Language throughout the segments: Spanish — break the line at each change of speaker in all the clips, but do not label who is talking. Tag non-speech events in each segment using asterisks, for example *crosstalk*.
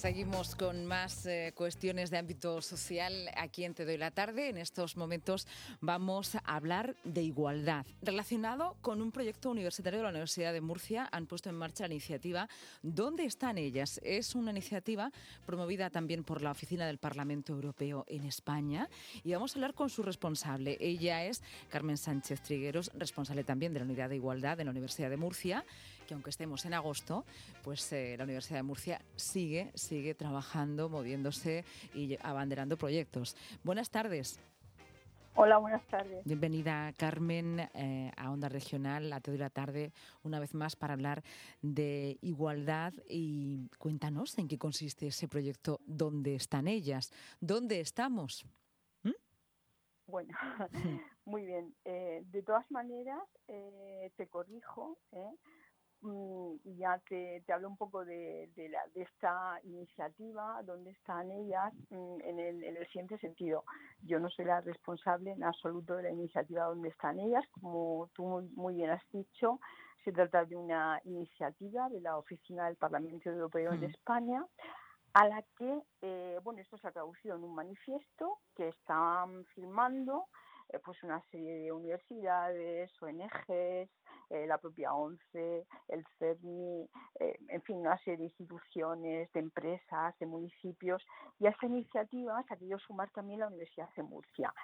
Seguimos con más eh, cuestiones de ámbito social aquí en Te Doy la Tarde. En estos momentos vamos a hablar de igualdad. Relacionado con un proyecto universitario de la Universidad de Murcia, han puesto en marcha la iniciativa ¿Dónde están ellas? Es una iniciativa promovida también por la Oficina del Parlamento Europeo en España y vamos a hablar con su responsable. Ella es Carmen Sánchez Trigueros, responsable también de la Unidad de Igualdad de la Universidad de Murcia, que aunque estemos en agosto, pues eh, la Universidad de Murcia sigue sigue trabajando, moviéndose y abanderando proyectos. Buenas tardes.
Hola, buenas tardes.
Bienvenida, Carmen, eh, a Onda Regional, a Te doy la tarde, una vez más para hablar de igualdad. Y cuéntanos en qué consiste ese proyecto, dónde están ellas, dónde estamos.
¿Mm? Bueno, *laughs* *laughs* muy bien. Eh, de todas maneras, eh, te corrijo, Mm, y ya te, te hablo un poco de, de, la, de esta iniciativa, dónde están ellas, mm, en el, en el siguiente sentido. Yo no soy la responsable en absoluto de la iniciativa dónde están ellas, como tú muy, bien has dicho, se trata de una iniciativa de la Oficina del Parlamento Europeo en mm. España, a la que, eh, bueno, esto se ha traducido en un manifiesto que están firmando pues una serie de universidades, ONGs, eh, la propia ONCE, el CERNI, eh, en fin, una serie de instituciones, de empresas, de municipios. Y a esta iniciativa se ha querido sumar también la Universidad de Murcia.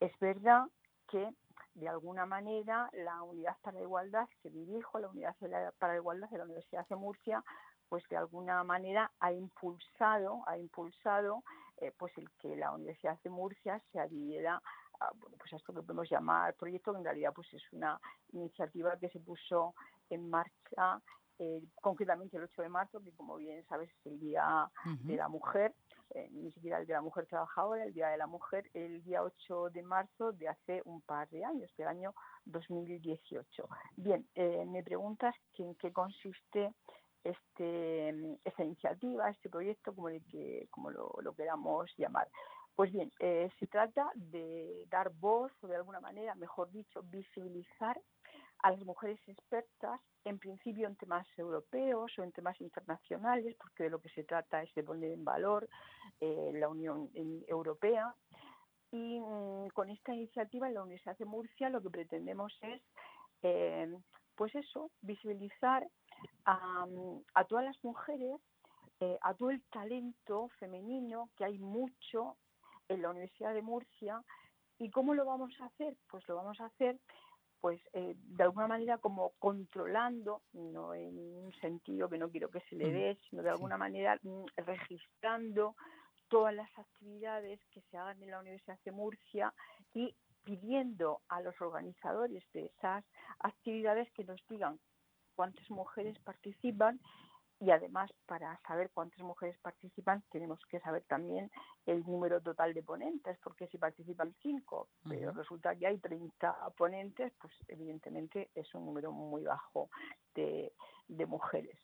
Es verdad que de alguna manera la Unidad para la Igualdad que dirijo, la Unidad para la Igualdad de la Universidad de Murcia, pues de alguna manera ha impulsado, ha impulsado pues el que la Universidad de Murcia se adhiera bueno, pues a esto que podemos llamar proyecto, que en realidad pues es una iniciativa que se puso en marcha eh, concretamente el 8 de marzo, que como bien sabes es el Día de la Mujer, eh, ni siquiera el de la Mujer Trabajadora, el Día de la Mujer, el día 8 de marzo de hace un par de años, del año 2018. Bien, eh, me preguntas en qué consiste este, esta iniciativa, este proyecto, como, que, como lo queramos llamar. Pues bien, eh, se trata de dar voz, o de alguna manera, mejor dicho, visibilizar a las mujeres expertas, en principio en temas europeos o en temas internacionales, porque de lo que se trata es de poner en valor eh, la Unión Europea. Y mm, con esta iniciativa en la Universidad de Murcia lo que pretendemos es, eh, pues eso, visibilizar a, a todas las mujeres a todo el talento femenino, que hay mucho en la Universidad de Murcia. ¿Y cómo lo vamos a hacer? Pues lo vamos a hacer pues eh, de alguna manera como controlando, no en un sentido que no quiero que se le mm. dé, sino de alguna manera mm, registrando todas las actividades que se hagan en la Universidad de Murcia y pidiendo a los organizadores de esas actividades que nos digan cuántas mujeres participan y además para saber cuántas mujeres participan tenemos que saber también el número total de ponentes, porque si participan cinco, pero resulta que hay 30 ponentes, pues evidentemente es un número muy bajo de, mujeres.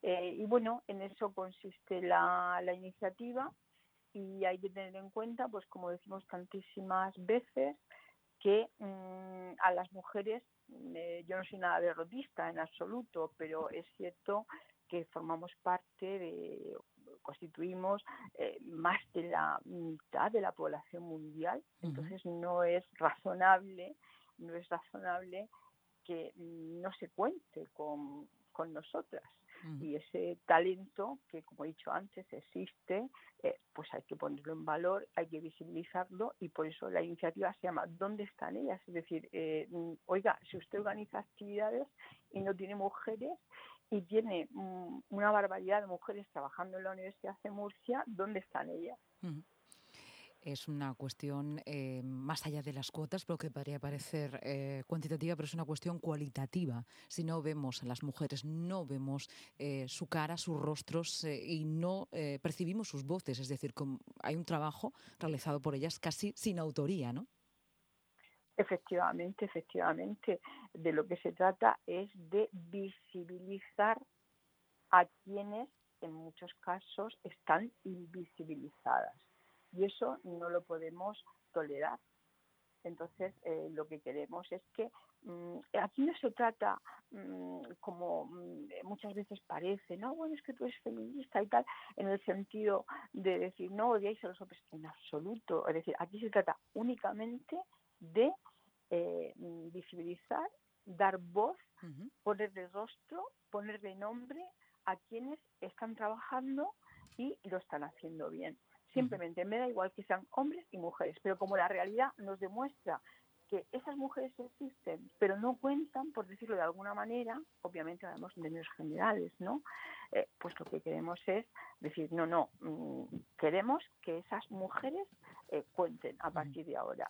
Eh, y bueno, en eso consiste la, iniciativa y hay que tener en cuenta, pues como decimos tantísimas veces, que mm, a las mujeres, eh, yo no soy nada derrotista en absoluto, pero es cierto que formamos parte de, constituimos eh, más de la mitad de la población mundial, entonces no es razonable, no es razonable que no se cuente con, con nosotras. Y ese talento que, como he dicho antes, existe, eh, pues hay que ponerlo en valor, hay que visibilizarlo y por eso la iniciativa se llama ¿Dónde están ellas? Es decir, eh, oiga, si usted organiza actividades y no tiene mujeres y tiene una barbaridad de mujeres trabajando en la Universidad de Murcia, ¿dónde están ellas?
Es una cuestión eh, más allá de las cuotas, pero que podría parecer eh, cuantitativa, pero es una cuestión cualitativa. Si no vemos a las mujeres, no vemos eh, su cara, sus rostros y no percibimos sus voces. Es decir, hay un trabajo realizado por ellas casi sin autoría, ¿no?
Efectivamente, efectivamente, de lo que se trata es de visibilizar a quienes en muchos casos están invisibilizadas. Y eso no lo podemos tolerar. Entonces, eh, lo que queremos es que mm, aquí no se trata mm, como mm, muchas veces parece, no, bueno, es que tú eres feminista y tal, en el sentido de decir, no odiáis a los hombres, en absoluto. Es decir, aquí se trata únicamente de eh, visibilizar, dar voz, ponerle rostro, ponerle nombre a quienes están trabajando y lo están haciendo bien. Simplemente me da igual que sean hombres y mujeres, pero como la realidad nos demuestra que esas mujeres existen, pero no cuentan, por decirlo de alguna manera, obviamente hablamos en términos generales, ¿no? Eh, pues lo que queremos es decir, no, no, mm, queremos que esas mujeres eh, cuenten a partir de ahora.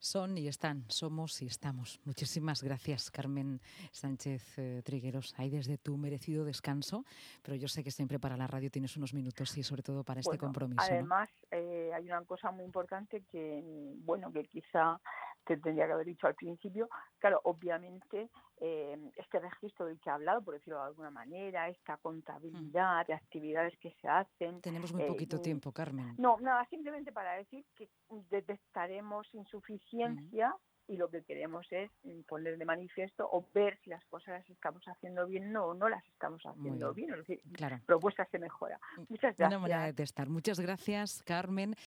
Son y están, somos y estamos. Muchísimas gracias, Carmen Sánchez eh, Trigueros, ahí desde tu merecido descanso, pero yo sé que siempre para la radio tienes unos minutos y sobre todo para este compromiso.
Además, eh, hay una cosa muy importante que, bueno, que quizá te tendría que haber dicho al principio. Claro, obviamente eh, este registro del que he hablado, por decirlo de alguna manera, esta contabilidad de actividades que se hacen.
Tenemos muy poquito mm, tiempo, Carmen.
No, nada, simplemente para decir que detectaremos insuficiencia y lo que queremos es mm, poner de manifiesto o ver si las cosas las estamos haciendo bien no, o no las estamos haciendo bien. Es decir, claro. propuestas se mejora. Mm, Muchas gracias.
Una manera de testar. Muchas gracias, Carmen.